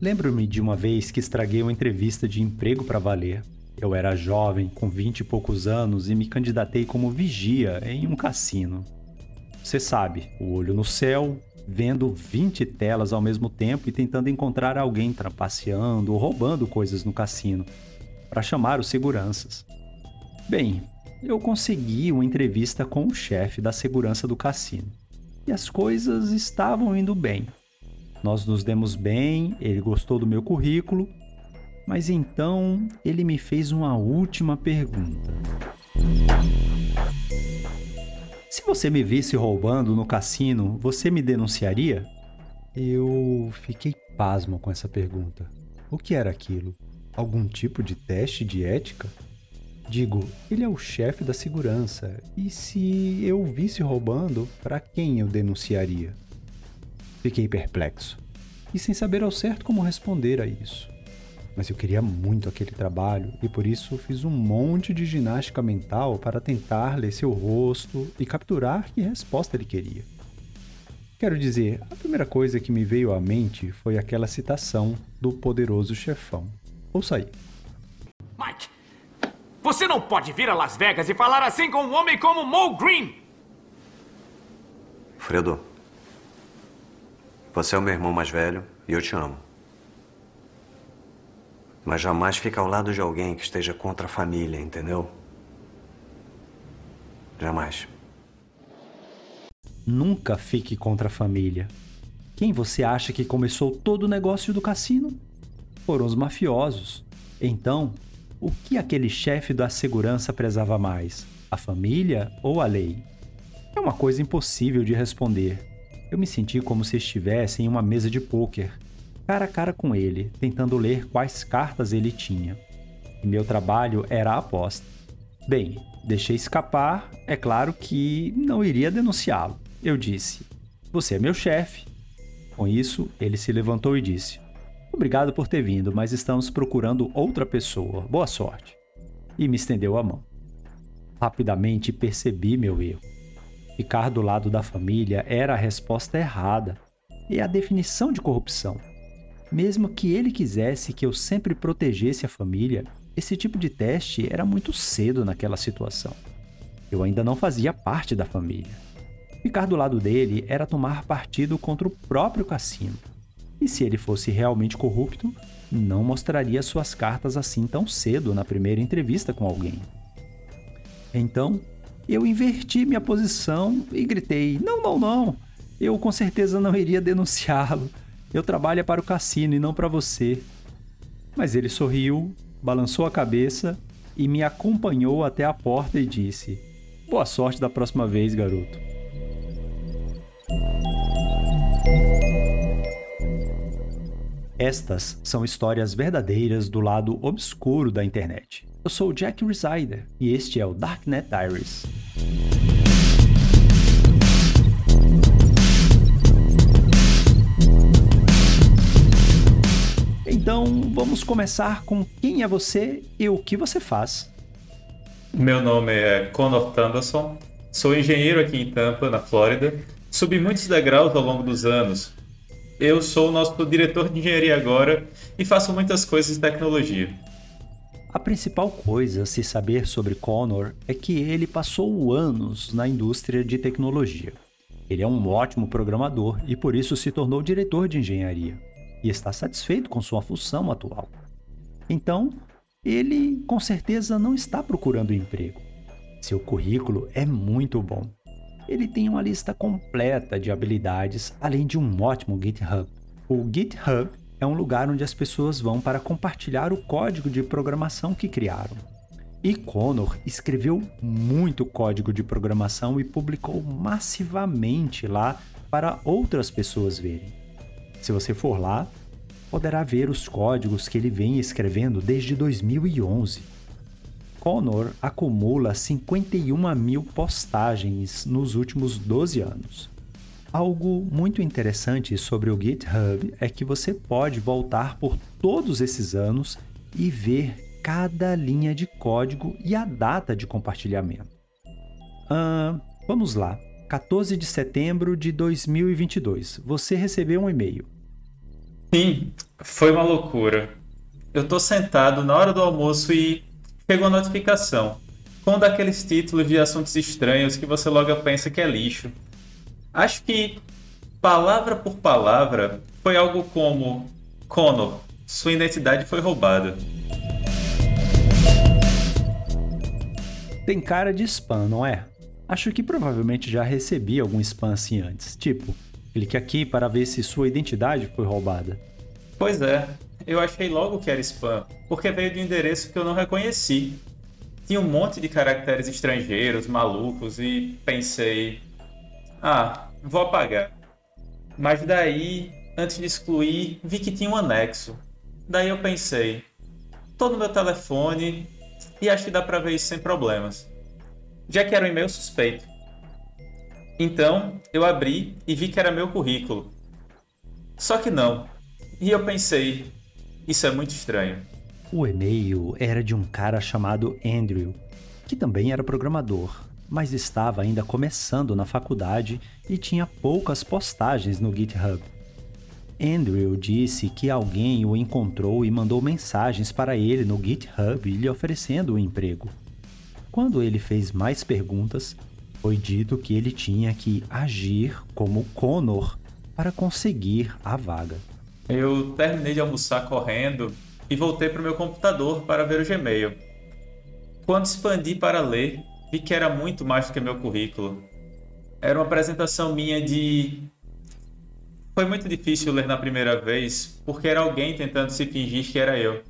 Lembro-me de uma vez que estraguei uma entrevista de emprego para valer. Eu era jovem, com vinte e poucos anos, e me candidatei como vigia em um cassino. Você sabe, o olho no céu, vendo 20 telas ao mesmo tempo e tentando encontrar alguém trapaceando ou roubando coisas no cassino, para chamar os seguranças. Bem, eu consegui uma entrevista com o chefe da segurança do cassino. E as coisas estavam indo bem. Nós nos demos bem, ele gostou do meu currículo, mas então ele me fez uma última pergunta. Se você me visse roubando no cassino, você me denunciaria? Eu fiquei pasmo com essa pergunta. O que era aquilo? Algum tipo de teste de ética? Digo, ele é o chefe da segurança, e se eu visse roubando, para quem eu denunciaria? Fiquei perplexo e sem saber ao certo como responder a isso mas eu queria muito aquele trabalho e por isso fiz um monte de ginástica mental para tentar ler seu rosto e capturar que resposta ele queria. Quero dizer, a primeira coisa que me veio à mente foi aquela citação do poderoso chefão. Ouça aí. Mike, você não pode vir a Las Vegas e falar assim com um homem como Mo Green! Fredo, você é o meu irmão mais velho e eu te amo. Mas jamais fica ao lado de alguém que esteja contra a família, entendeu? Jamais. Nunca fique contra a família. Quem você acha que começou todo o negócio do cassino? Foram os mafiosos. Então, o que aquele chefe da segurança prezava mais? A família ou a lei? É uma coisa impossível de responder. Eu me senti como se estivesse em uma mesa de pôquer cara a cara com ele, tentando ler quais cartas ele tinha. E meu trabalho era a aposta. Bem, deixei escapar, é claro que não iria denunciá-lo. Eu disse: Você é meu chefe. Com isso, ele se levantou e disse: Obrigado por ter vindo, mas estamos procurando outra pessoa. Boa sorte. E me estendeu a mão. Rapidamente percebi meu erro. Ficar do lado da família era a resposta errada e a definição de corrupção. Mesmo que ele quisesse que eu sempre protegesse a família, esse tipo de teste era muito cedo naquela situação. Eu ainda não fazia parte da família. Ficar do lado dele era tomar partido contra o próprio cassino. E se ele fosse realmente corrupto, não mostraria suas cartas assim tão cedo na primeira entrevista com alguém. Então, eu inverti minha posição e gritei: Não, não, não! Eu com certeza não iria denunciá-lo. Eu trabalho é para o cassino e não para você. Mas ele sorriu, balançou a cabeça e me acompanhou até a porta e disse: Boa sorte da próxima vez, garoto. Estas são histórias verdadeiras do lado obscuro da internet. Eu sou Jack Resider e este é o Darknet Diaries. Então vamos começar com quem é você e o que você faz. Meu nome é Conor Thunderson, sou engenheiro aqui em Tampa, na Flórida. Subi muitos degraus ao longo dos anos. Eu sou o nosso diretor de engenharia agora e faço muitas coisas de tecnologia. A principal coisa a se saber sobre Connor é que ele passou anos na indústria de tecnologia. Ele é um ótimo programador e por isso se tornou diretor de engenharia e está satisfeito com sua função atual. Então, ele com certeza não está procurando emprego. Seu currículo é muito bom. Ele tem uma lista completa de habilidades, além de um ótimo GitHub. O GitHub é um lugar onde as pessoas vão para compartilhar o código de programação que criaram. E Connor escreveu muito código de programação e publicou massivamente lá para outras pessoas verem. Se você for lá, poderá ver os códigos que ele vem escrevendo desde 2011. Connor acumula 51 mil postagens nos últimos 12 anos. Algo muito interessante sobre o GitHub é que você pode voltar por todos esses anos e ver cada linha de código e a data de compartilhamento. Ah, vamos lá. 14 de setembro de 2022. Você recebeu um e-mail. Sim, foi uma loucura. Eu tô sentado na hora do almoço e chegou a notificação. Com daqueles títulos de assuntos estranhos que você logo pensa que é lixo. Acho que, palavra por palavra, foi algo como: Connor, sua identidade foi roubada. Tem cara de spam, não é? Acho que provavelmente já recebi algum spam assim antes. Tipo, clique aqui para ver se sua identidade foi roubada. Pois é, eu achei logo que era spam, porque veio de um endereço que eu não reconheci. Tinha um monte de caracteres estrangeiros, malucos, e pensei: ah, vou apagar. Mas daí, antes de excluir, vi que tinha um anexo. Daí eu pensei: tô no meu telefone, e acho que dá para ver isso sem problemas, já que era um e-mail suspeito. Então, eu abri e vi que era meu currículo. Só que não. E eu pensei, isso é muito estranho. O e-mail era de um cara chamado Andrew, que também era programador, mas estava ainda começando na faculdade e tinha poucas postagens no GitHub. Andrew disse que alguém o encontrou e mandou mensagens para ele no GitHub lhe oferecendo um emprego. Quando ele fez mais perguntas, foi dito que ele tinha que agir como Connor para conseguir a vaga. Eu terminei de almoçar correndo e voltei para o meu computador para ver o Gmail. Quando expandi para ler, vi que era muito mais do que meu currículo. Era uma apresentação minha de foi muito difícil ler na primeira vez, porque era alguém tentando se fingir que era eu.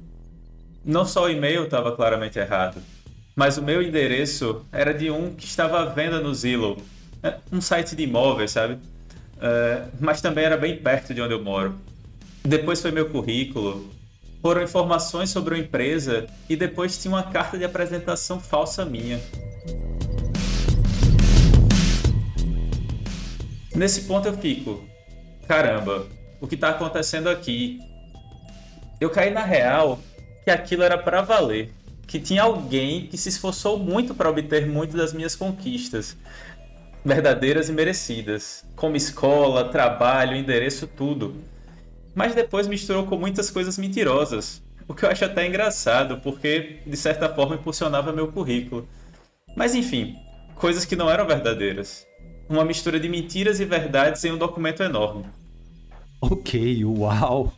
Não só o e-mail estava claramente errado, mas o meu endereço era de um que estava à venda no Zillow, é, um site de imóveis, sabe? Uh, mas também era bem perto de onde eu moro. Depois foi meu currículo, foram informações sobre a empresa e depois tinha uma carta de apresentação falsa minha. Nesse ponto eu fico, caramba, o que está acontecendo aqui? Eu caí na real que aquilo era para valer, que tinha alguém que se esforçou muito para obter muito das minhas conquistas, verdadeiras e merecidas, como escola, trabalho, endereço, tudo. Mas depois misturou com muitas coisas mentirosas, o que eu acho até engraçado, porque de certa forma impulsionava meu currículo. Mas enfim, coisas que não eram verdadeiras uma mistura de mentiras e verdades em um documento enorme. Ok, uau!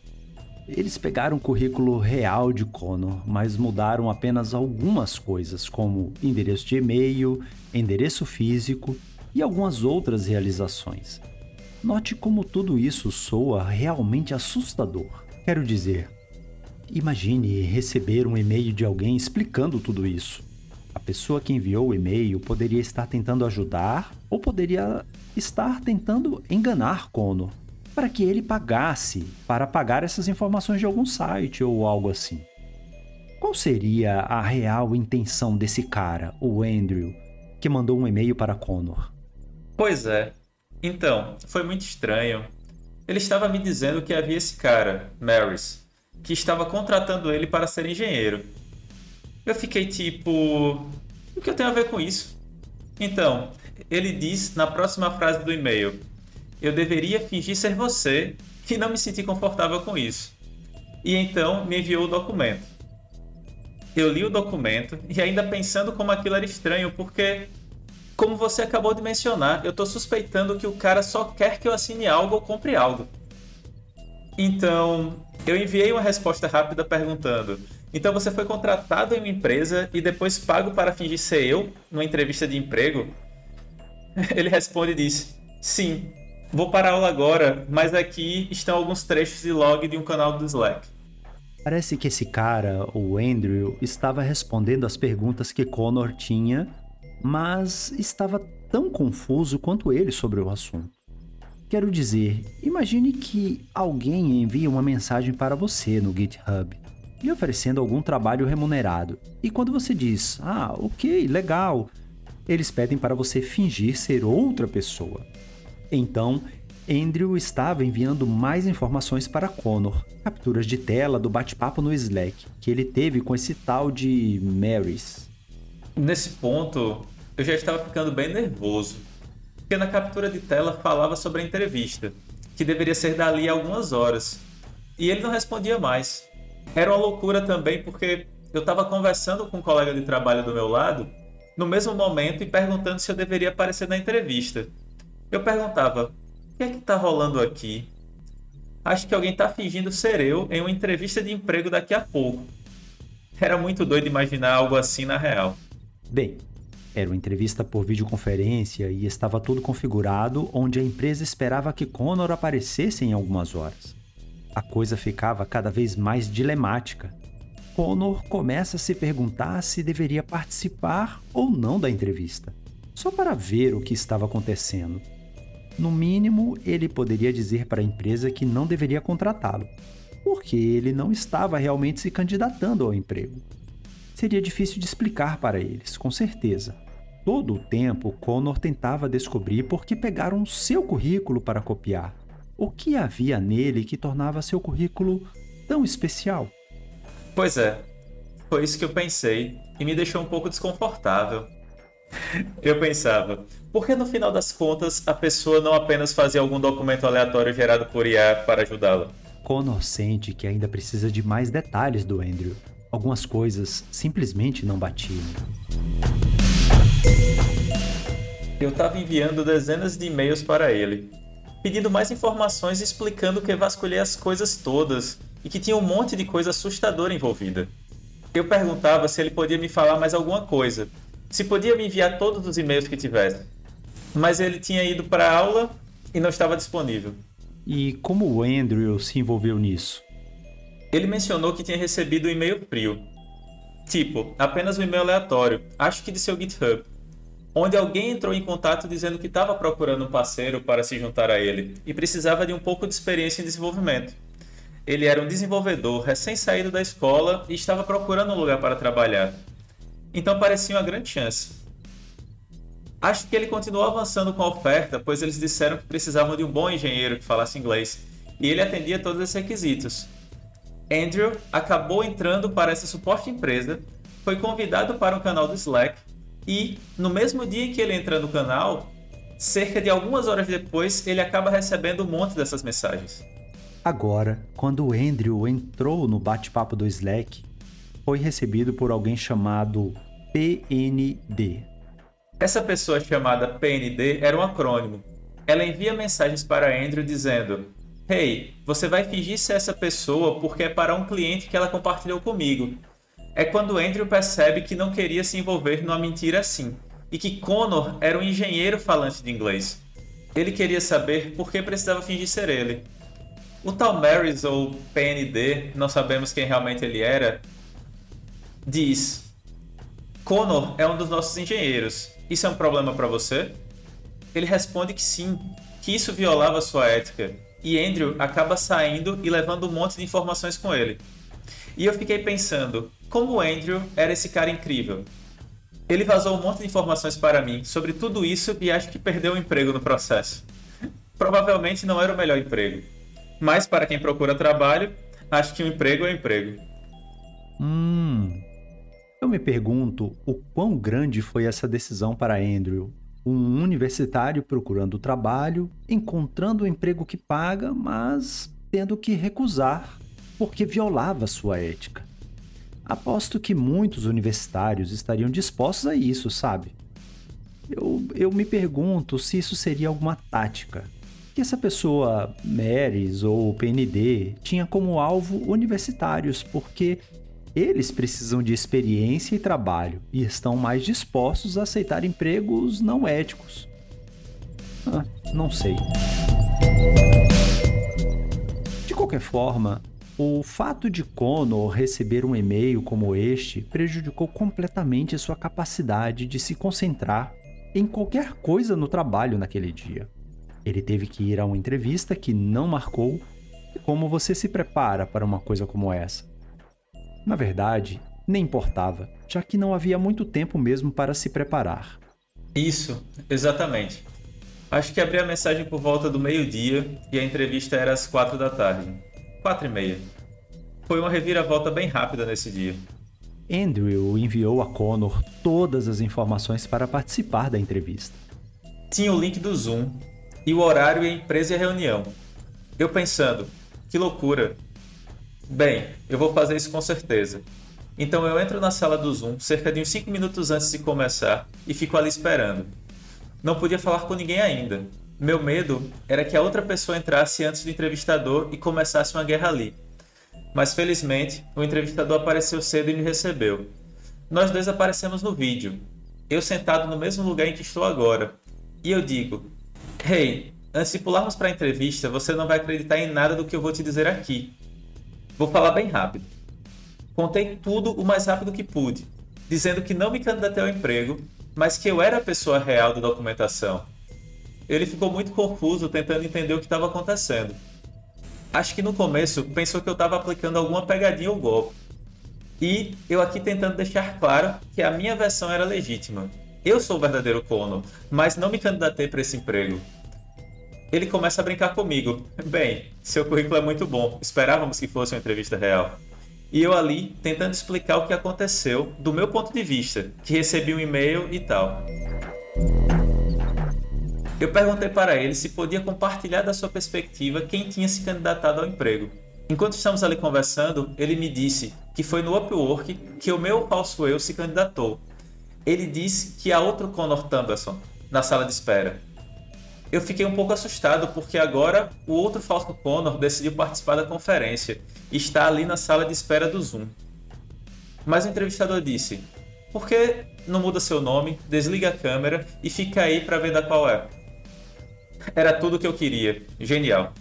Eles pegaram o currículo real de Connor, mas mudaram apenas algumas coisas, como endereço de e-mail, endereço físico e algumas outras realizações. Note como tudo isso soa realmente assustador. Quero dizer, imagine receber um e-mail de alguém explicando tudo isso. A pessoa que enviou o e-mail poderia estar tentando ajudar ou poderia estar tentando enganar Kono para que ele pagasse para pagar essas informações de algum site ou algo assim. Qual seria a real intenção desse cara, o Andrew, que mandou um e-mail para Connor? Pois é. Então, foi muito estranho. Ele estava me dizendo que havia esse cara, Maris, que estava contratando ele para ser engenheiro. Eu fiquei tipo. O que eu tenho a ver com isso? Então, ele diz na próxima frase do e-mail: Eu deveria fingir ser você e não me senti confortável com isso. E então me enviou o documento. Eu li o documento e ainda pensando como aquilo era estranho, porque, como você acabou de mencionar, eu estou suspeitando que o cara só quer que eu assine algo ou compre algo. Então, eu enviei uma resposta rápida perguntando: então você foi contratado em uma empresa e depois pago para fingir ser eu numa entrevista de emprego? Ele responde e diz: Sim, vou para a aula agora, mas aqui estão alguns trechos de log de um canal do Slack. Parece que esse cara, o Andrew, estava respondendo as perguntas que Connor tinha, mas estava tão confuso quanto ele sobre o assunto. Quero dizer, imagine que alguém envia uma mensagem para você no GitHub lhe oferecendo algum trabalho remunerado. E quando você diz, ah, ok, legal, eles pedem para você fingir ser outra pessoa. Então, Andrew estava enviando mais informações para Connor, capturas de tela do bate-papo no Slack que ele teve com esse tal de Marys. Nesse ponto, eu já estava ficando bem nervoso, porque na captura de tela falava sobre a entrevista, que deveria ser dali a algumas horas. e ele não respondia mais. Era uma loucura também porque eu estava conversando com um colega de trabalho do meu lado no mesmo momento e perguntando se eu deveria aparecer na entrevista. Eu perguntava: o que é que está rolando aqui? Acho que alguém está fingindo ser eu em uma entrevista de emprego daqui a pouco. Era muito doido imaginar algo assim na real. Bem, era uma entrevista por videoconferência e estava tudo configurado onde a empresa esperava que Connor aparecesse em algumas horas. A coisa ficava cada vez mais dilemática. Connor começa a se perguntar se deveria participar ou não da entrevista, só para ver o que estava acontecendo. No mínimo, ele poderia dizer para a empresa que não deveria contratá-lo, porque ele não estava realmente se candidatando ao emprego. Seria difícil de explicar para eles, com certeza. Todo o tempo, Connor tentava descobrir por que pegaram seu currículo para copiar. O que havia nele que tornava seu currículo tão especial? Pois é, foi isso que eu pensei e me deixou um pouco desconfortável. Eu pensava, por que no final das contas a pessoa não apenas fazia algum documento aleatório gerado por IA para ajudá-la? Connor sente que ainda precisa de mais detalhes do Andrew. Algumas coisas simplesmente não batiam. Eu estava enviando dezenas de e-mails para ele, pedindo mais informações e explicando que vasculhei as coisas todas e que tinha um monte de coisa assustadora envolvida. Eu perguntava se ele podia me falar mais alguma coisa, se podia me enviar todos os e-mails que tivesse. Mas ele tinha ido para a aula e não estava disponível. E como o Andrew se envolveu nisso? Ele mencionou que tinha recebido um e-mail frio. Tipo, apenas um e-mail aleatório, acho que de seu GitHub, onde alguém entrou em contato dizendo que estava procurando um parceiro para se juntar a ele e precisava de um pouco de experiência em desenvolvimento. Ele era um desenvolvedor recém-saído da escola e estava procurando um lugar para trabalhar. Então parecia uma grande chance. Acho que ele continuou avançando com a oferta, pois eles disseram que precisavam de um bom engenheiro que falasse inglês, e ele atendia todos esses requisitos. Andrew acabou entrando para essa suporte empresa, foi convidado para um canal do Slack e, no mesmo dia em que ele entra no canal, cerca de algumas horas depois, ele acaba recebendo um monte dessas mensagens. Agora, quando o Andrew entrou no bate-papo do Slack, foi recebido por alguém chamado PND. Essa pessoa chamada PND era um acrônimo. Ela envia mensagens para Andrew dizendo: Hey, você vai fingir ser essa pessoa porque é para um cliente que ela compartilhou comigo. É quando Andrew percebe que não queria se envolver numa mentira assim e que Connor era um engenheiro falante de inglês. Ele queria saber por que precisava fingir ser ele. O tal Marys ou PND, não sabemos quem realmente ele era, diz: Connor é um dos nossos engenheiros. Isso é um problema para você? Ele responde que sim, que isso violava sua ética. E Andrew acaba saindo e levando um monte de informações com ele. E eu fiquei pensando, como o Andrew era esse cara incrível. Ele vazou um monte de informações para mim sobre tudo isso e acho que perdeu o emprego no processo. Provavelmente não era o melhor emprego. Mas para quem procura trabalho, acho que um emprego é um emprego. Hum, eu me pergunto o quão grande foi essa decisão para Andrew. Um universitário procurando trabalho, encontrando um emprego que paga, mas tendo que recusar porque violava sua ética. Aposto que muitos universitários estariam dispostos a isso, sabe? Eu, eu me pergunto se isso seria alguma tática. Que essa pessoa, Marys ou PND, tinha como alvo universitários, porque eles precisam de experiência e trabalho e estão mais dispostos a aceitar empregos não éticos. Ah, não sei. De qualquer forma, o fato de Connor receber um e-mail como este prejudicou completamente sua capacidade de se concentrar em qualquer coisa no trabalho naquele dia. Ele teve que ir a uma entrevista que não marcou. Como você se prepara para uma coisa como essa? Na verdade, nem importava, já que não havia muito tempo mesmo para se preparar. Isso, exatamente. Acho que abri a mensagem por volta do meio-dia e a entrevista era às quatro da tarde. Quatro e meia. Foi uma reviravolta bem rápida nesse dia. Andrew enviou a Connor todas as informações para participar da entrevista. Tinha o link do Zoom e o horário e a empresa e a reunião. Eu pensando, que loucura, Bem, eu vou fazer isso com certeza. Então eu entro na sala do Zoom cerca de uns 5 minutos antes de começar e fico ali esperando. Não podia falar com ninguém ainda. Meu medo era que a outra pessoa entrasse antes do entrevistador e começasse uma guerra ali. Mas felizmente, o entrevistador apareceu cedo e me recebeu. Nós dois aparecemos no vídeo, eu sentado no mesmo lugar em que estou agora. E eu digo: Hey, antes de pularmos para a entrevista, você não vai acreditar em nada do que eu vou te dizer aqui. Vou falar bem rápido. Contei tudo o mais rápido que pude, dizendo que não me candidatei ao emprego, mas que eu era a pessoa real da documentação. Ele ficou muito confuso tentando entender o que estava acontecendo. Acho que no começo pensou que eu estava aplicando alguma pegadinha ou golpe. E eu aqui tentando deixar claro que a minha versão era legítima. Eu sou o verdadeiro Kono, mas não me candidatei para esse emprego. Ele começa a brincar comigo. Bem, seu currículo é muito bom, esperávamos que fosse uma entrevista real. E eu ali tentando explicar o que aconteceu do meu ponto de vista, que recebi um e-mail e tal. Eu perguntei para ele se podia compartilhar da sua perspectiva quem tinha se candidatado ao emprego. Enquanto estamos ali conversando, ele me disse que foi no Upwork que o meu falso eu se candidatou. Ele disse que há outro Connor Thunderson na sala de espera. Eu fiquei um pouco assustado porque agora o outro falso Connor decidiu participar da conferência e está ali na sala de espera do Zoom. Mas o entrevistador disse: Por que não muda seu nome, desliga a câmera e fica aí para ver da qual é? Era tudo o que eu queria. Genial.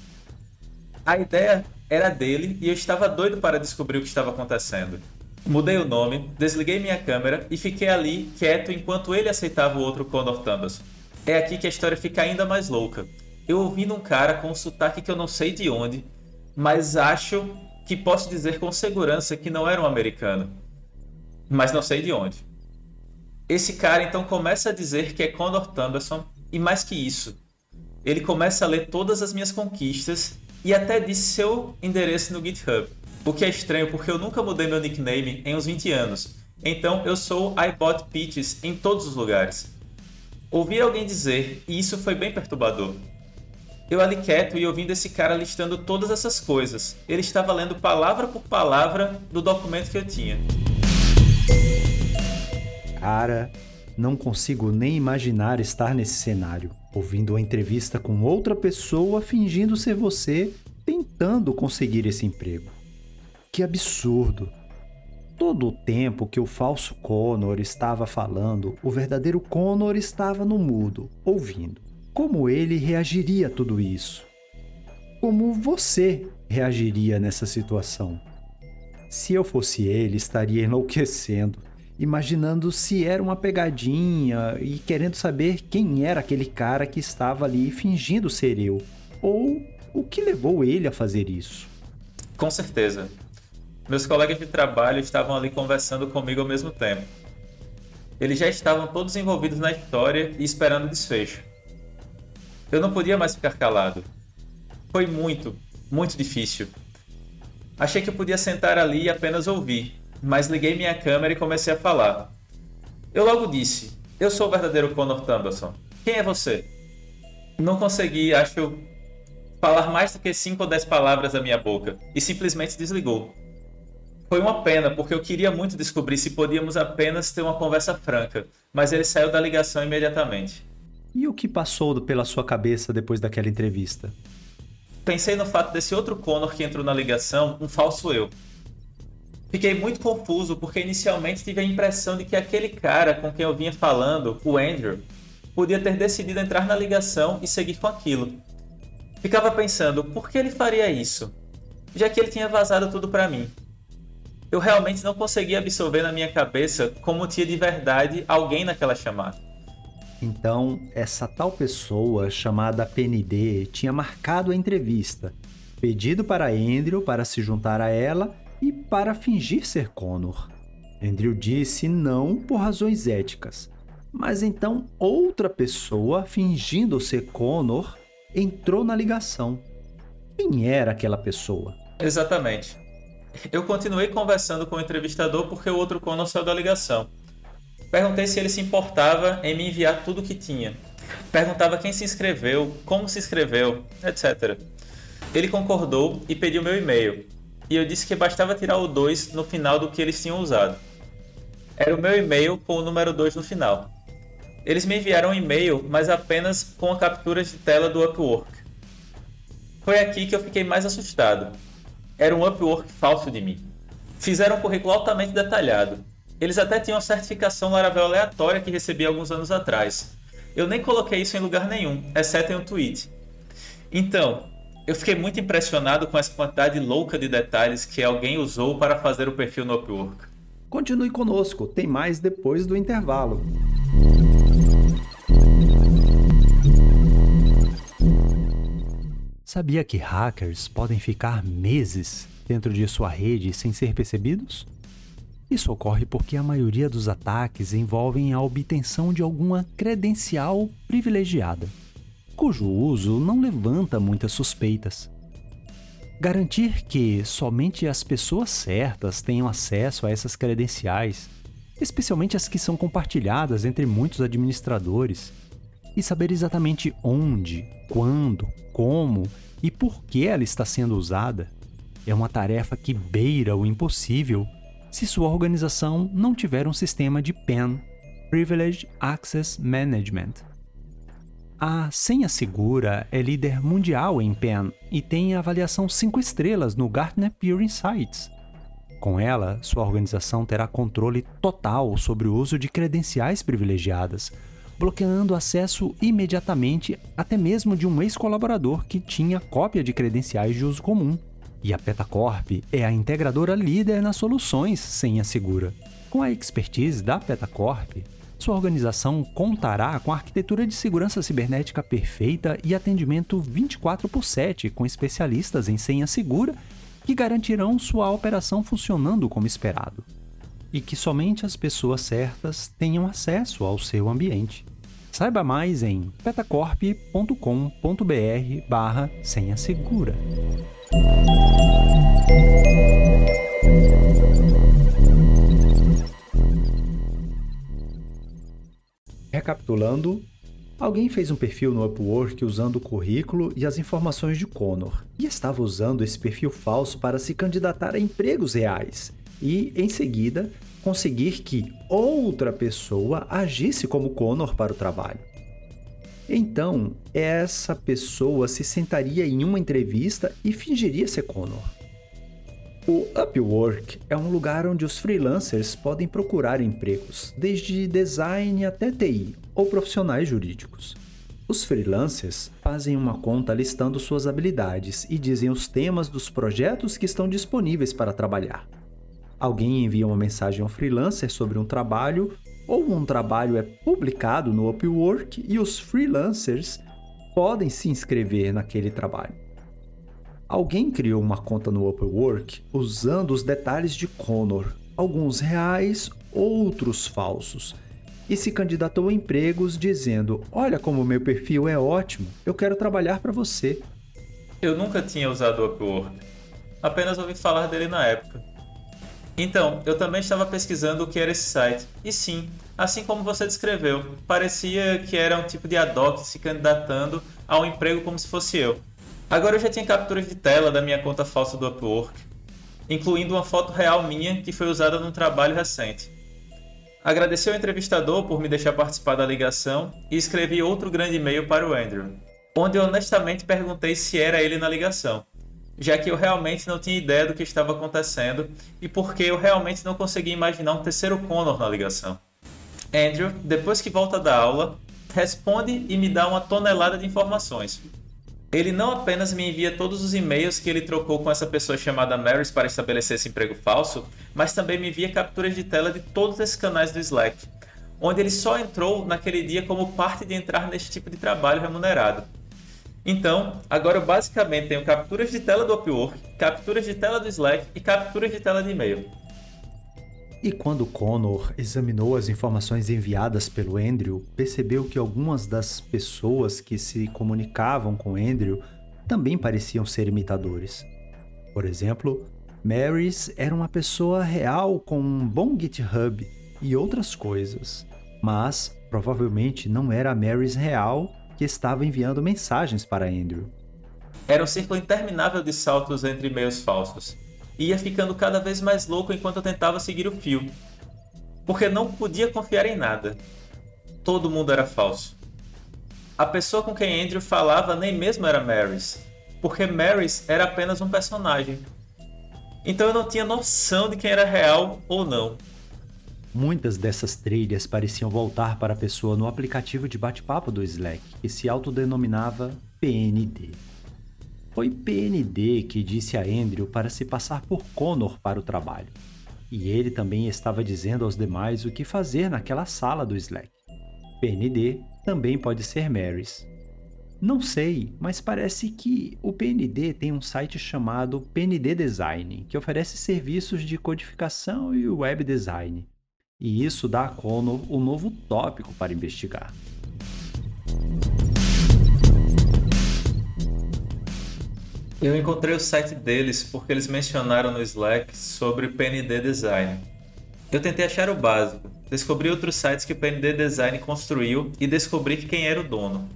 A ideia era dele e eu estava doido para descobrir o que estava acontecendo. Mudei o nome, desliguei minha câmera e fiquei ali quieto enquanto ele aceitava o outro Connor Thunderson. É aqui que a história fica ainda mais louca. Eu ouvi um cara com um sotaque que eu não sei de onde, mas acho que posso dizer com segurança que não era um americano. Mas não sei de onde. Esse cara então começa a dizer que é Connor Thunderson e mais que isso, ele começa a ler todas as minhas conquistas e até disse seu endereço no GitHub. O que é estranho porque eu nunca mudei meu nickname em uns 20 anos. Então eu sou iBot Peaches em todos os lugares. Ouvi alguém dizer, e isso foi bem perturbador. Eu ali quieto e ouvindo esse cara listando todas essas coisas. Ele estava lendo palavra por palavra do documento que eu tinha. Cara, não consigo nem imaginar estar nesse cenário ouvindo uma entrevista com outra pessoa fingindo ser você, tentando conseguir esse emprego. Que absurdo! Todo o tempo que o falso Connor estava falando, o verdadeiro Connor estava no mudo, ouvindo. Como ele reagiria a tudo isso? Como você reagiria nessa situação? Se eu fosse ele, estaria enlouquecendo imaginando se era uma pegadinha e querendo saber quem era aquele cara que estava ali fingindo ser eu, ou o que levou ele a fazer isso. Com certeza. Meus colegas de trabalho estavam ali conversando comigo ao mesmo tempo. Eles já estavam todos envolvidos na história e esperando o desfecho. Eu não podia mais ficar calado. Foi muito, muito difícil. Achei que eu podia sentar ali e apenas ouvir, mas liguei minha câmera e comecei a falar. Eu logo disse: Eu sou o verdadeiro Connor Thunderson. Quem é você? Não consegui, acho, falar mais do que 5 ou 10 palavras da minha boca e simplesmente desligou. Foi uma pena, porque eu queria muito descobrir se podíamos apenas ter uma conversa franca, mas ele saiu da ligação imediatamente. E o que passou pela sua cabeça depois daquela entrevista? Pensei no fato desse outro Connor que entrou na ligação, um falso eu. Fiquei muito confuso porque inicialmente tive a impressão de que aquele cara com quem eu vinha falando, o Andrew, podia ter decidido entrar na ligação e seguir com aquilo. Ficava pensando, por que ele faria isso? Já que ele tinha vazado tudo para mim. Eu realmente não conseguia absorver na minha cabeça como tinha de verdade alguém naquela chamada. Então, essa tal pessoa chamada PND tinha marcado a entrevista, pedido para Andrew para se juntar a ela e para fingir ser Connor. Andrew disse não por razões éticas, mas então outra pessoa, fingindo ser Connor, entrou na ligação. Quem era aquela pessoa? Exatamente. Eu continuei conversando com o entrevistador porque o outro Connor saiu da ligação. Perguntei se ele se importava em me enviar tudo o que tinha. Perguntava quem se inscreveu, como se inscreveu, etc. Ele concordou e pediu meu e-mail, e eu disse que bastava tirar o 2 no final do que eles tinham usado. Era o meu e-mail com o número 2 no final. Eles me enviaram um e-mail, mas apenas com a captura de tela do Upwork. Foi aqui que eu fiquei mais assustado. Era um Upwork falso de mim. Fizeram um currículo altamente detalhado. Eles até tinham a certificação Laravel aleatória que recebi alguns anos atrás. Eu nem coloquei isso em lugar nenhum, exceto em um tweet. Então, eu fiquei muito impressionado com essa quantidade louca de detalhes que alguém usou para fazer o perfil no Upwork. Continue conosco, tem mais depois do intervalo. Sabia que hackers podem ficar meses dentro de sua rede sem ser percebidos? Isso ocorre porque a maioria dos ataques envolvem a obtenção de alguma credencial privilegiada, cujo uso não levanta muitas suspeitas. Garantir que somente as pessoas certas tenham acesso a essas credenciais, especialmente as que são compartilhadas entre muitos administradores, e saber exatamente onde, quando, como e por que ela está sendo usada é uma tarefa que beira o impossível se sua organização não tiver um sistema de PAN Privileged Access Management. A Senha Segura é líder mundial em PAN e tem avaliação 5 estrelas no Gartner Peer Insights. Com ela, sua organização terá controle total sobre o uso de credenciais privilegiadas, bloqueando acesso imediatamente até mesmo de um ex-colaborador que tinha cópia de credenciais de uso comum. E a Petacorp é a integradora líder nas soluções senha segura. Com a expertise da Petacorp, sua organização contará com arquitetura de segurança cibernética perfeita e atendimento 24 por 7 com especialistas em senha segura que garantirão sua operação funcionando como esperado e que somente as pessoas certas tenham acesso ao seu ambiente. Saiba mais em petacorp.com.br barra senha segura. Recapitulando, alguém fez um perfil no Upwork usando o currículo e as informações de Connor e estava usando esse perfil falso para se candidatar a empregos reais e, em seguida, conseguir que outra pessoa agisse como Connor para o trabalho. Então, essa pessoa se sentaria em uma entrevista e fingiria ser Connor. O Upwork é um lugar onde os freelancers podem procurar empregos, desde design até TI ou profissionais jurídicos. Os freelancers fazem uma conta listando suas habilidades e dizem os temas dos projetos que estão disponíveis para trabalhar. Alguém envia uma mensagem ao freelancer sobre um trabalho, ou um trabalho é publicado no Upwork e os freelancers podem se inscrever naquele trabalho. Alguém criou uma conta no Upwork usando os detalhes de Connor, alguns reais, outros falsos, e se candidatou a empregos dizendo: Olha como meu perfil é ótimo, eu quero trabalhar para você. Eu nunca tinha usado o Upwork, apenas ouvi falar dele na época. Então, eu também estava pesquisando o que era esse site. E sim, assim como você descreveu, parecia que era um tipo de ad hoc se candidatando a um emprego como se fosse eu. Agora eu já tinha capturas de tela da minha conta falsa do Upwork, incluindo uma foto real minha que foi usada num trabalho recente. Agradeci ao entrevistador por me deixar participar da ligação e escrevi outro grande e-mail para o Andrew, onde honestamente perguntei se era ele na ligação já que eu realmente não tinha ideia do que estava acontecendo e porque eu realmente não conseguia imaginar um terceiro Connor na ligação. Andrew, depois que volta da aula, responde e me dá uma tonelada de informações. Ele não apenas me envia todos os e-mails que ele trocou com essa pessoa chamada Maris para estabelecer esse emprego falso, mas também me envia capturas de tela de todos esses canais do Slack, onde ele só entrou naquele dia como parte de entrar nesse tipo de trabalho remunerado. Então, agora eu basicamente tenho capturas de tela do Upwork, capturas de tela do Slack e capturas de tela de e-mail. E quando Connor examinou as informações enviadas pelo Andrew, percebeu que algumas das pessoas que se comunicavam com Andrew também pareciam ser imitadores. Por exemplo, Marys era uma pessoa real com um bom GitHub e outras coisas, mas provavelmente não era a Marys real que estava enviando mensagens para Andrew. Era um círculo interminável de saltos entre e-mails falsos. e ia ficando cada vez mais louco enquanto eu tentava seguir o fio. Porque não podia confiar em nada. Todo mundo era falso. A pessoa com quem Andrew falava nem mesmo era Marys, porque Marys era apenas um personagem. Então eu não tinha noção de quem era real ou não. Muitas dessas trilhas pareciam voltar para a pessoa no aplicativo de bate-papo do Slack, que se autodenominava PND. Foi PND que disse a Andrew para se passar por Connor para o trabalho. E ele também estava dizendo aos demais o que fazer naquela sala do Slack. PND também pode ser Marys. Não sei, mas parece que o PND tem um site chamado PND Design, que oferece serviços de codificação e web design. E isso dá a Connor um novo tópico para investigar. Eu encontrei o site deles porque eles mencionaram no Slack sobre PND Design. Eu tentei achar o básico, descobri outros sites que o PND Design construiu e descobri quem era o dono.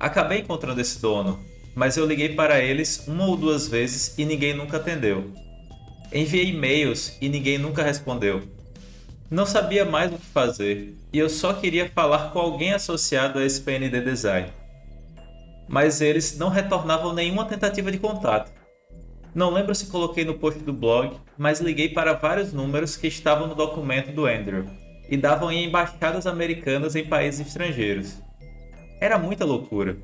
Acabei encontrando esse dono, mas eu liguei para eles uma ou duas vezes e ninguém nunca atendeu. Enviei e-mails e ninguém nunca respondeu. Não sabia mais o que fazer e eu só queria falar com alguém associado a esse PND Design. Mas eles não retornavam nenhuma tentativa de contato. Não lembro se coloquei no post do blog, mas liguei para vários números que estavam no documento do Andrew e davam em embaixadas americanas em países estrangeiros. Era muita loucura.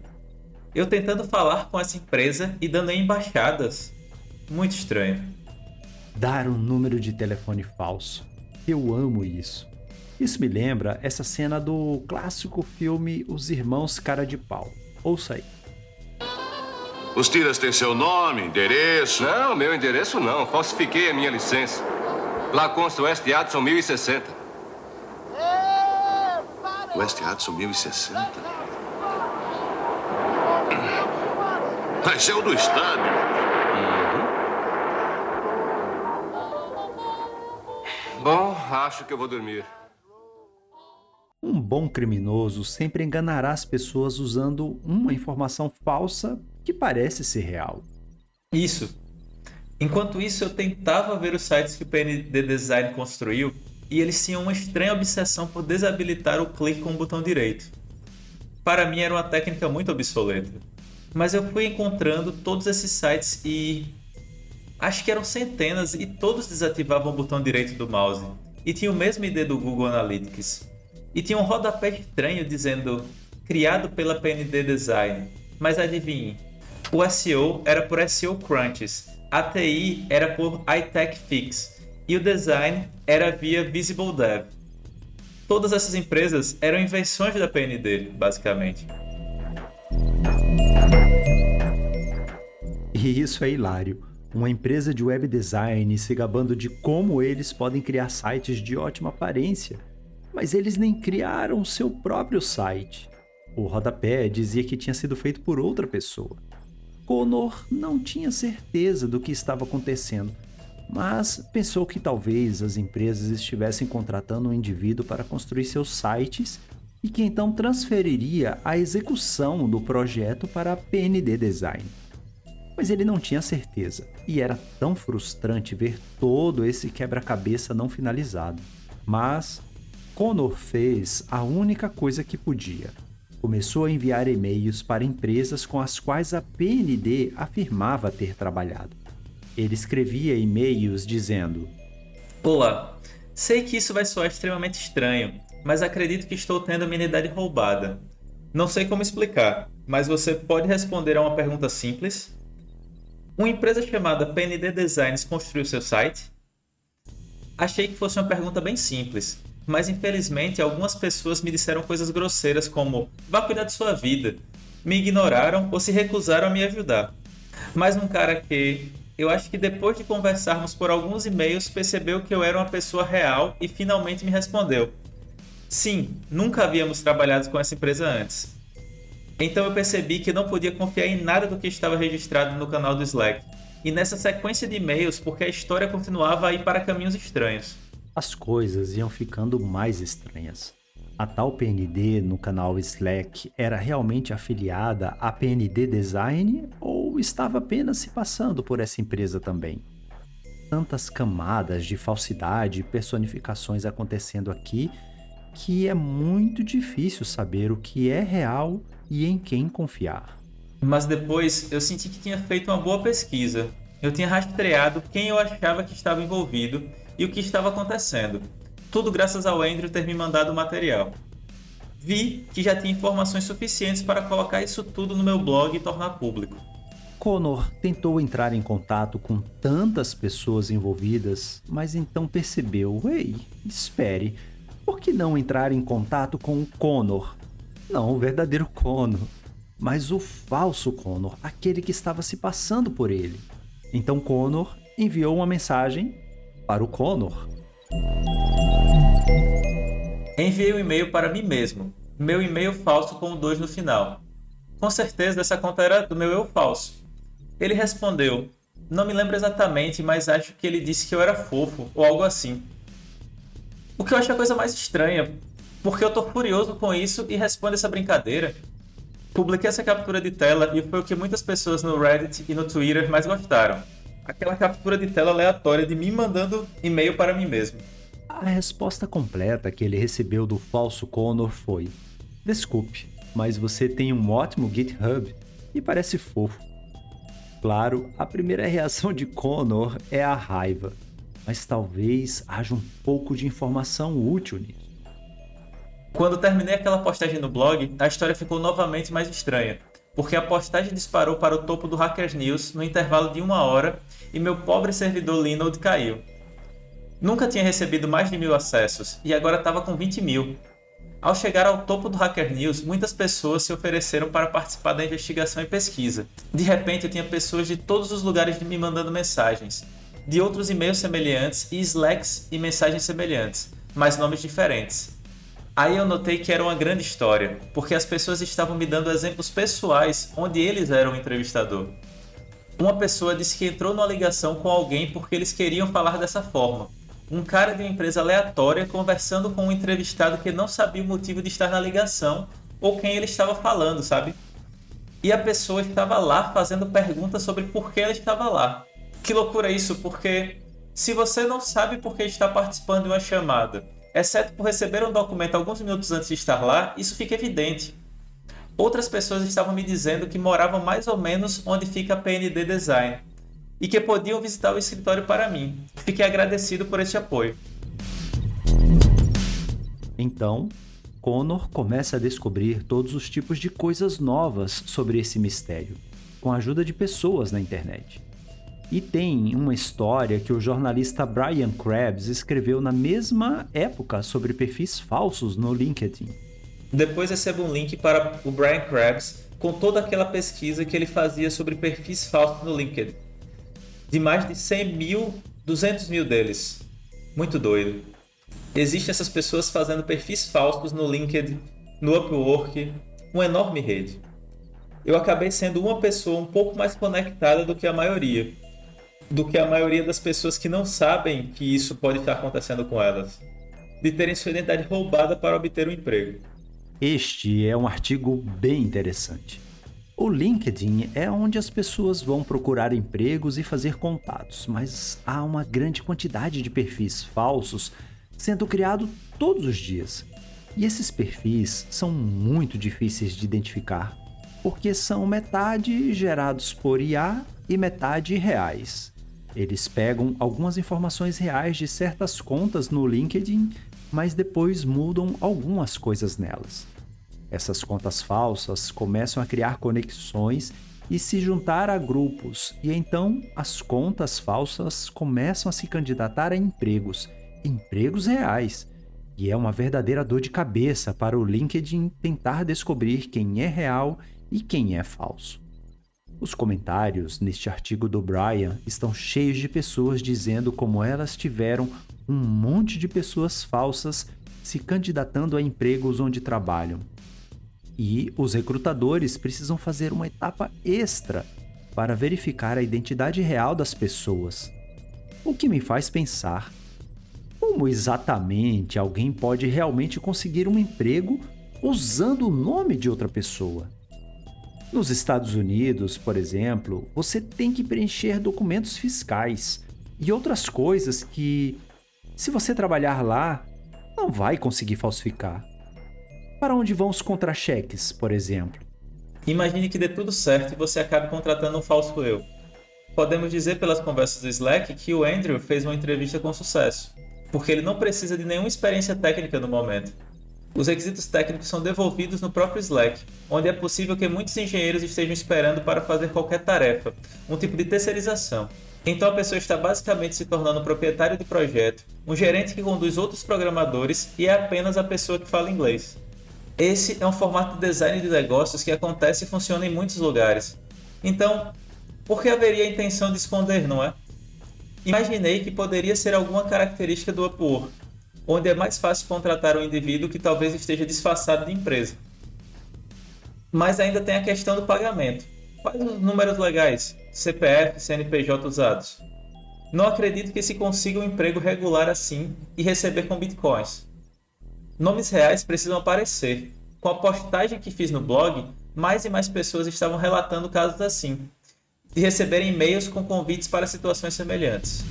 Eu tentando falar com essa empresa e dando embaixadas. Muito estranho. Dar um número de telefone falso. Eu amo isso. Isso me lembra essa cena do clássico filme Os Irmãos Cara de Pau. Ouça aí. Os tiras têm seu nome, endereço. Não, meu endereço não. Falsifiquei a minha licença. Lá consta West Adson 1060. West Adson 1060? Mas é o do estádio. Bom, acho que eu vou dormir. Um bom criminoso sempre enganará as pessoas usando uma informação falsa que parece ser real. Isso. Enquanto isso, eu tentava ver os sites que o PND Design construiu e eles tinham uma estranha obsessão por desabilitar o clique com o botão direito. Para mim era uma técnica muito obsoleta. Mas eu fui encontrando todos esses sites e acho que eram centenas e todos desativavam o botão direito do mouse. E tinha o mesmo ID do Google Analytics. E tinha um rodapé estranho dizendo criado pela PND Design. Mas adivinhe, o SEO era por SEO Crunches, a TI era por iTech Fix e o design era via Visible Dev. Todas essas empresas eram invenções da PND, basicamente. E isso é hilário. Uma empresa de web design se gabando de como eles podem criar sites de ótima aparência, mas eles nem criaram seu próprio site. O rodapé dizia que tinha sido feito por outra pessoa. Connor não tinha certeza do que estava acontecendo, mas pensou que talvez as empresas estivessem contratando um indivíduo para construir seus sites e que então transferiria a execução do projeto para a PND Design mas ele não tinha certeza, e era tão frustrante ver todo esse quebra-cabeça não finalizado. Mas Connor fez a única coisa que podia. Começou a enviar e-mails para empresas com as quais a PND afirmava ter trabalhado. Ele escrevia e-mails dizendo: Olá, sei que isso vai soar extremamente estranho, mas acredito que estou tendo a minha identidade roubada. Não sei como explicar, mas você pode responder a uma pergunta simples? Uma empresa chamada PND Designs construiu seu site? Achei que fosse uma pergunta bem simples, mas infelizmente algumas pessoas me disseram coisas grosseiras como vá cuidar de sua vida, me ignoraram ou se recusaram a me ajudar. Mas um cara que eu acho que depois de conversarmos por alguns e-mails percebeu que eu era uma pessoa real e finalmente me respondeu. Sim, nunca havíamos trabalhado com essa empresa antes. Então eu percebi que não podia confiar em nada do que estava registrado no canal do Slack. E nessa sequência de e-mails, porque a história continuava a ir para caminhos estranhos. As coisas iam ficando mais estranhas. A tal PND no canal Slack era realmente afiliada à PND Design ou estava apenas se passando por essa empresa também? tantas camadas de falsidade e personificações acontecendo aqui que é muito difícil saber o que é real e em quem confiar. Mas depois eu senti que tinha feito uma boa pesquisa. Eu tinha rastreado quem eu achava que estava envolvido e o que estava acontecendo. Tudo graças ao Andrew ter me mandado o material. Vi que já tinha informações suficientes para colocar isso tudo no meu blog e tornar público. Connor tentou entrar em contato com tantas pessoas envolvidas, mas então percebeu: ei, espere, por que não entrar em contato com o Connor? Não o verdadeiro Connor, mas o falso Connor, aquele que estava se passando por ele. Então Connor enviou uma mensagem para o Connor. Enviei um e-mail para mim mesmo, meu e-mail falso com o 2 no final. Com certeza essa conta era do meu eu falso. Ele respondeu: Não me lembro exatamente, mas acho que ele disse que eu era fofo ou algo assim. O que eu acho a coisa mais estranha, porque eu tô furioso com isso e respondo essa brincadeira. Publiquei essa captura de tela e foi o que muitas pessoas no Reddit e no Twitter mais gostaram. Aquela captura de tela aleatória de mim mandando e-mail para mim mesmo. A resposta completa que ele recebeu do falso Connor foi: Desculpe, mas você tem um ótimo GitHub e parece fofo. Claro, a primeira reação de Connor é a raiva, mas talvez haja um pouco de informação útil nisso. Quando terminei aquela postagem no blog, a história ficou novamente mais estranha, porque a postagem disparou para o topo do Hackers News no intervalo de uma hora e meu pobre servidor Linode caiu. Nunca tinha recebido mais de mil acessos e agora estava com 20 mil, ao chegar ao topo do Hacker News, muitas pessoas se ofereceram para participar da investigação e pesquisa. De repente, eu tinha pessoas de todos os lugares me mandando mensagens, de outros e-mails semelhantes e Slacks e mensagens semelhantes, mas nomes diferentes. Aí eu notei que era uma grande história, porque as pessoas estavam me dando exemplos pessoais onde eles eram o entrevistador. Uma pessoa disse que entrou numa ligação com alguém porque eles queriam falar dessa forma, um cara de uma empresa aleatória conversando com um entrevistado que não sabia o motivo de estar na ligação ou quem ele estava falando, sabe? E a pessoa estava lá fazendo perguntas sobre por que ela estava lá. Que loucura isso, porque se você não sabe por que está participando de uma chamada, exceto por receber um documento alguns minutos antes de estar lá, isso fica evidente. Outras pessoas estavam me dizendo que moravam mais ou menos onde fica a PND Design, e que podiam visitar o escritório para mim. Fiquei agradecido por este apoio. Então, Connor começa a descobrir todos os tipos de coisas novas sobre esse mistério, com a ajuda de pessoas na internet. E tem uma história que o jornalista Brian Krebs escreveu na mesma época sobre perfis falsos no LinkedIn. Depois recebo um link para o Brian Krebs com toda aquela pesquisa que ele fazia sobre perfis falsos no LinkedIn de mais de 100 mil, 200 mil deles. Muito doido. Existem essas pessoas fazendo perfis falsos no LinkedIn, no Upwork, uma enorme rede. Eu acabei sendo uma pessoa um pouco mais conectada do que a maioria. Do que a maioria das pessoas que não sabem que isso pode estar acontecendo com elas. De terem sua identidade roubada para obter um emprego. Este é um artigo bem interessante. O LinkedIn é onde as pessoas vão procurar empregos e fazer contatos, mas há uma grande quantidade de perfis falsos sendo criados todos os dias. E esses perfis são muito difíceis de identificar, porque são metade gerados por IA e metade reais. Eles pegam algumas informações reais de certas contas no LinkedIn, mas depois mudam algumas coisas nelas. Essas contas falsas começam a criar conexões e se juntar a grupos, e então as contas falsas começam a se candidatar a empregos, empregos reais. E é uma verdadeira dor de cabeça para o LinkedIn tentar descobrir quem é real e quem é falso. Os comentários neste artigo do Brian estão cheios de pessoas dizendo como elas tiveram um monte de pessoas falsas se candidatando a empregos onde trabalham e os recrutadores precisam fazer uma etapa extra para verificar a identidade real das pessoas. O que me faz pensar: como exatamente alguém pode realmente conseguir um emprego usando o nome de outra pessoa? Nos Estados Unidos, por exemplo, você tem que preencher documentos fiscais e outras coisas que, se você trabalhar lá, não vai conseguir falsificar. Para onde vão os contra-cheques, por exemplo? Imagine que dê tudo certo e você acabe contratando um falso eu. Podemos dizer pelas conversas do Slack que o Andrew fez uma entrevista com sucesso, porque ele não precisa de nenhuma experiência técnica no momento. Os requisitos técnicos são devolvidos no próprio Slack, onde é possível que muitos engenheiros estejam esperando para fazer qualquer tarefa, um tipo de terceirização. Então a pessoa está basicamente se tornando proprietário do projeto, um gerente que conduz outros programadores e é apenas a pessoa que fala inglês. Esse é um formato de design de negócios que acontece e funciona em muitos lugares. Então, por que haveria a intenção de esconder, não é? Imaginei que poderia ser alguma característica do Upwork, onde é mais fácil contratar um indivíduo que talvez esteja disfarçado de empresa. Mas ainda tem a questão do pagamento. Quais os números legais, CPF, CNPJ usados? Não acredito que se consiga um emprego regular assim e receber com bitcoins. Nomes reais precisam aparecer. Com a postagem que fiz no blog, mais e mais pessoas estavam relatando casos assim, de receberem e-mails com convites para situações semelhantes.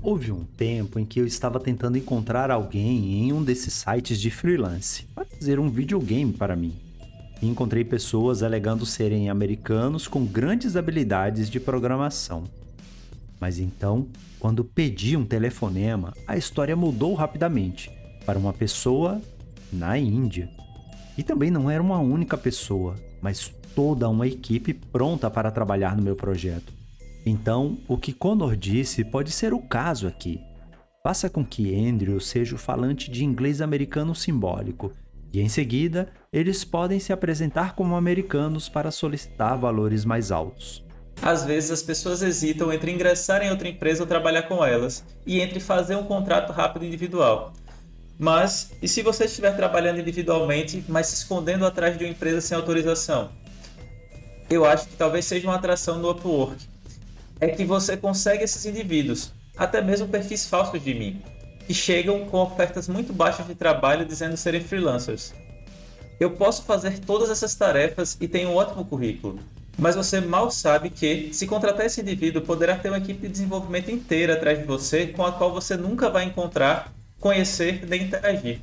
Houve um tempo em que eu estava tentando encontrar alguém em um desses sites de freelance para fazer um videogame para mim. E encontrei pessoas alegando serem americanos com grandes habilidades de programação. Mas então, quando pedi um telefonema, a história mudou rapidamente para uma pessoa na Índia. E também não era uma única pessoa, mas toda uma equipe pronta para trabalhar no meu projeto. Então, o que Connor disse pode ser o caso aqui. Faça com que Andrew seja o falante de inglês americano simbólico, e em seguida eles podem se apresentar como americanos para solicitar valores mais altos. Às vezes as pessoas hesitam entre ingressar em outra empresa ou trabalhar com elas, e entre fazer um contrato rápido individual. Mas, e se você estiver trabalhando individualmente, mas se escondendo atrás de uma empresa sem autorização? Eu acho que talvez seja uma atração no Upwork. É que você consegue esses indivíduos, até mesmo perfis falsos de mim, que chegam com ofertas muito baixas de trabalho dizendo serem freelancers. Eu posso fazer todas essas tarefas e tenho um ótimo currículo, mas você mal sabe que, se contratar esse indivíduo, poderá ter uma equipe de desenvolvimento inteira atrás de você com a qual você nunca vai encontrar, conhecer nem interagir.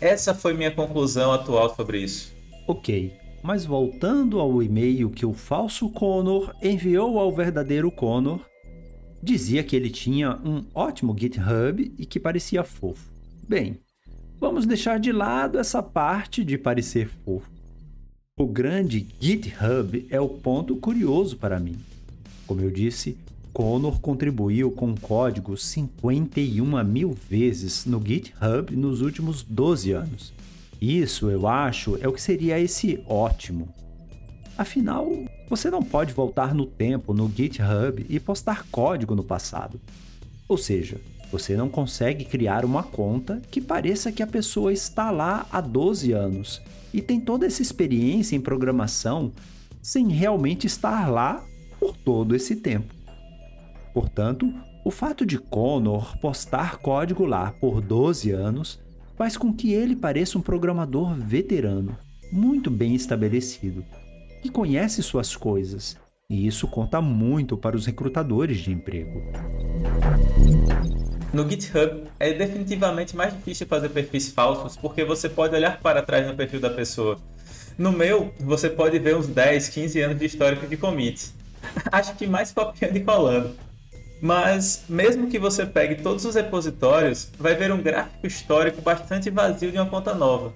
Essa foi minha conclusão atual sobre isso. Ok, mas voltando ao e-mail que o falso Connor enviou ao verdadeiro Connor, dizia que ele tinha um ótimo GitHub e que parecia fofo. Bem, vamos deixar de lado essa parte de parecer fofo. O grande GitHub é o ponto curioso para mim. Como eu disse, Connor contribuiu com código 51 mil vezes no GitHub nos últimos 12 anos. Isso, eu acho, é o que seria esse ótimo. Afinal, você não pode voltar no tempo no GitHub e postar código no passado. Ou seja, você não consegue criar uma conta que pareça que a pessoa está lá há 12 anos e tem toda essa experiência em programação sem realmente estar lá por todo esse tempo. Portanto, o fato de Connor postar código lá por 12 anos faz com que ele pareça um programador veterano, muito bem estabelecido, que conhece suas coisas, e isso conta muito para os recrutadores de emprego. No GitHub é definitivamente mais difícil fazer perfis falsos porque você pode olhar para trás no perfil da pessoa. No meu, você pode ver uns 10, 15 anos de histórico de commits. Acho que mais copiando e colando. Mas, mesmo que você pegue todos os repositórios, vai ver um gráfico histórico bastante vazio de uma conta nova.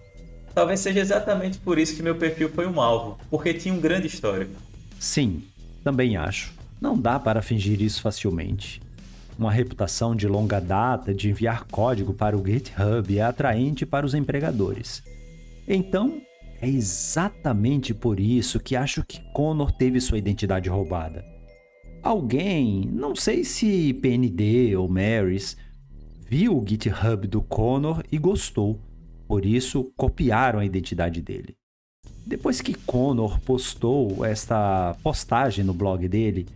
Talvez seja exatamente por isso que meu perfil foi um alvo, porque tinha um grande histórico. Sim, também acho. Não dá para fingir isso facilmente. Uma reputação de longa data de enviar código para o GitHub é atraente para os empregadores. Então, é exatamente por isso que acho que Connor teve sua identidade roubada. Alguém, não sei se PND ou Marys, viu o GitHub do Connor e gostou, por isso copiaram a identidade dele. Depois que Connor postou esta postagem no blog dele,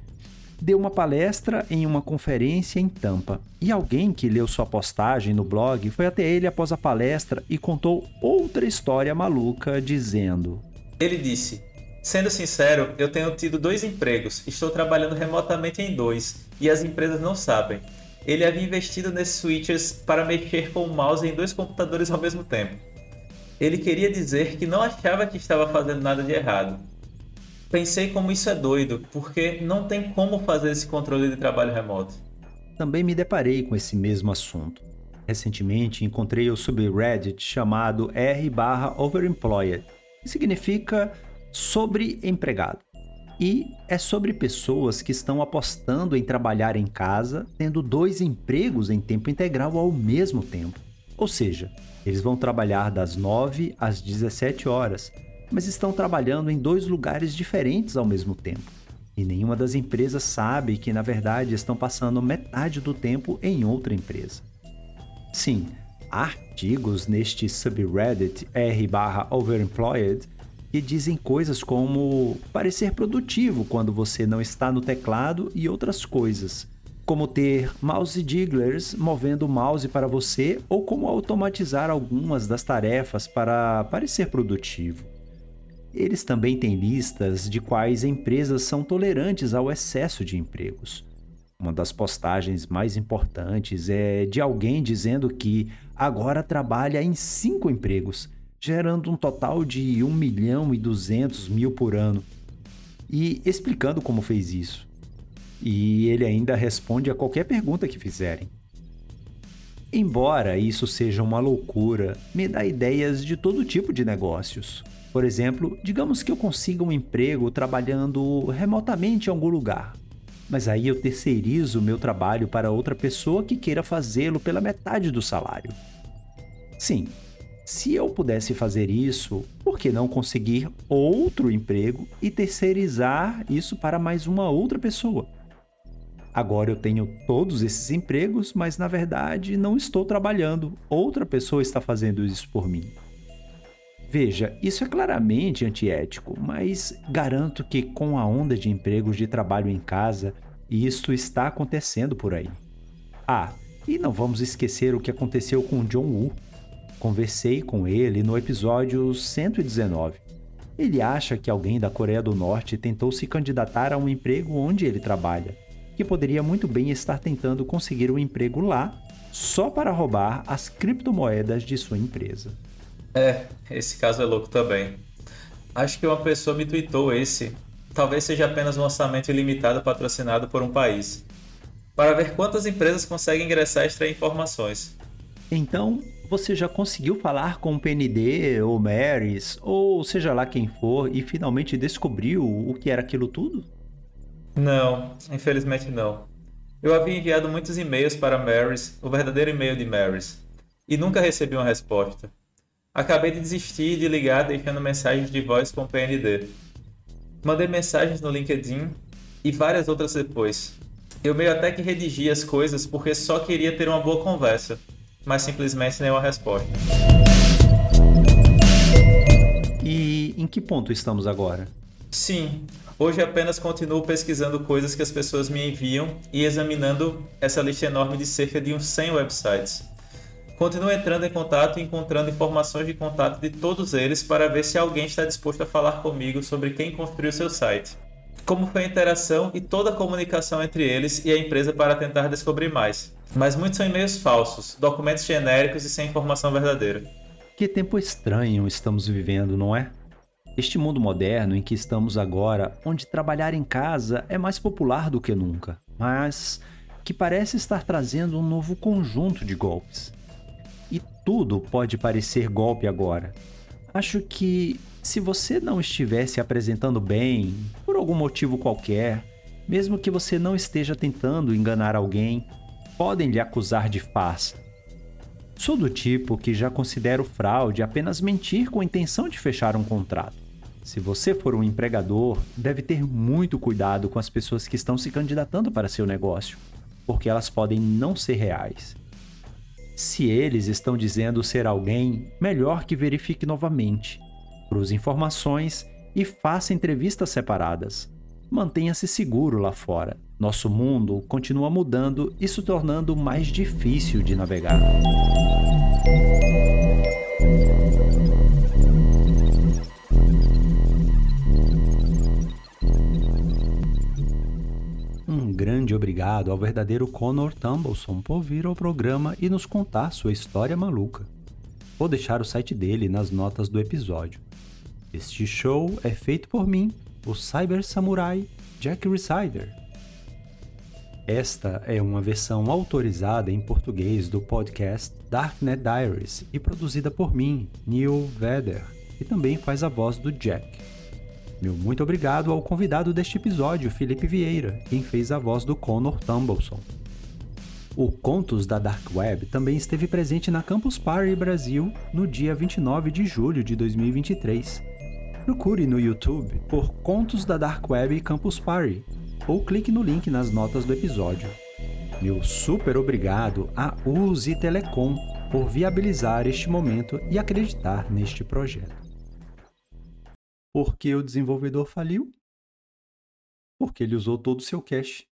deu uma palestra em uma conferência em Tampa. E alguém que leu sua postagem no blog foi até ele após a palestra e contou outra história maluca, dizendo: Ele disse: Sendo sincero, eu tenho tido dois empregos, estou trabalhando remotamente em dois, e as empresas não sabem. Ele havia investido nesses switches para mexer com o mouse em dois computadores ao mesmo tempo. Ele queria dizer que não achava que estava fazendo nada de errado. Pensei como isso é doido, porque não tem como fazer esse controle de trabalho remoto. Também me deparei com esse mesmo assunto. Recentemente encontrei o subreddit chamado r/overemployed, que significa sobreempregado. E é sobre pessoas que estão apostando em trabalhar em casa, tendo dois empregos em tempo integral ao mesmo tempo. Ou seja, eles vão trabalhar das 9 às 17 horas, mas estão trabalhando em dois lugares diferentes ao mesmo tempo. E nenhuma das empresas sabe que, na verdade, estão passando metade do tempo em outra empresa. Sim, há artigos neste subreddit r/overemployed que dizem coisas como parecer produtivo quando você não está no teclado e outras coisas, como ter mouse jigglers movendo o mouse para você ou como automatizar algumas das tarefas para parecer produtivo. Eles também têm listas de quais empresas são tolerantes ao excesso de empregos. Uma das postagens mais importantes é de alguém dizendo que agora trabalha em cinco empregos, gerando um total de 1 milhão e 200 mil por ano, e explicando como fez isso. E ele ainda responde a qualquer pergunta que fizerem. Embora isso seja uma loucura, me dá ideias de todo tipo de negócios. Por exemplo, digamos que eu consiga um emprego trabalhando remotamente em algum lugar. Mas aí eu terceirizo o meu trabalho para outra pessoa que queira fazê-lo pela metade do salário. Sim, se eu pudesse fazer isso, por que não conseguir outro emprego e terceirizar isso para mais uma outra pessoa? Agora eu tenho todos esses empregos, mas na verdade não estou trabalhando, outra pessoa está fazendo isso por mim. Veja, isso é claramente antiético, mas garanto que com a onda de empregos de trabalho em casa, isso está acontecendo por aí. Ah, e não vamos esquecer o que aconteceu com John Woo. Conversei com ele no episódio 119. Ele acha que alguém da Coreia do Norte tentou se candidatar a um emprego onde ele trabalha, que poderia muito bem estar tentando conseguir um emprego lá só para roubar as criptomoedas de sua empresa. É, esse caso é louco também. Acho que uma pessoa me tweetou esse. Talvez seja apenas um orçamento ilimitado patrocinado por um país. Para ver quantas empresas conseguem ingressar e extrair informações. Então, você já conseguiu falar com o PND ou Marys, ou seja lá quem for, e finalmente descobriu o que era aquilo tudo? Não, infelizmente não. Eu havia enviado muitos e-mails para Marys, o verdadeiro e-mail de Marys, e nunca recebi uma resposta. Acabei de desistir de ligar deixando mensagens de voz com o PND. Mandei mensagens no LinkedIn e várias outras depois. Eu meio até que redigi as coisas porque só queria ter uma boa conversa, mas simplesmente nenhuma resposta. E em que ponto estamos agora? Sim, hoje apenas continuo pesquisando coisas que as pessoas me enviam e examinando essa lista enorme de cerca de uns 100 websites. Continuo entrando em contato e encontrando informações de contato de todos eles para ver se alguém está disposto a falar comigo sobre quem construiu seu site. Como foi a interação e toda a comunicação entre eles e a empresa para tentar descobrir mais. Mas muitos são e-mails falsos, documentos genéricos e sem informação verdadeira. Que tempo estranho estamos vivendo, não é? Este mundo moderno em que estamos agora, onde trabalhar em casa é mais popular do que nunca, mas que parece estar trazendo um novo conjunto de golpes tudo pode parecer golpe agora. Acho que se você não estiver se apresentando bem, por algum motivo qualquer, mesmo que você não esteja tentando enganar alguém, podem lhe acusar de farsa. Sou do tipo que já considero fraude apenas mentir com a intenção de fechar um contrato. Se você for um empregador, deve ter muito cuidado com as pessoas que estão se candidatando para seu negócio, porque elas podem não ser reais. Se eles estão dizendo ser alguém, melhor que verifique novamente. Cruze informações e faça entrevistas separadas mantenha-se seguro lá fora. Nosso mundo continua mudando e se tornando mais difícil de navegar. Um grande obrigado ao verdadeiro Connor Tumbleson por vir ao programa e nos contar sua história maluca. Vou deixar o site dele nas notas do episódio. Este show é feito por mim, o Cyber Samurai Jack Resider. Esta é uma versão autorizada em português do podcast Darknet Diaries e produzida por mim, Neil Vedder, que também faz a voz do Jack. Meu muito obrigado ao convidado deste episódio, Felipe Vieira, quem fez a voz do Connor Tumbleson. O Contos da Dark Web também esteve presente na Campus Party Brasil no dia 29 de julho de 2023. Procure no YouTube por Contos da Dark Web Campus Party ou clique no link nas notas do episódio. Meu super obrigado a Uzi Telecom por viabilizar este momento e acreditar neste projeto. Por que o desenvolvedor faliu? Porque ele usou todo o seu cache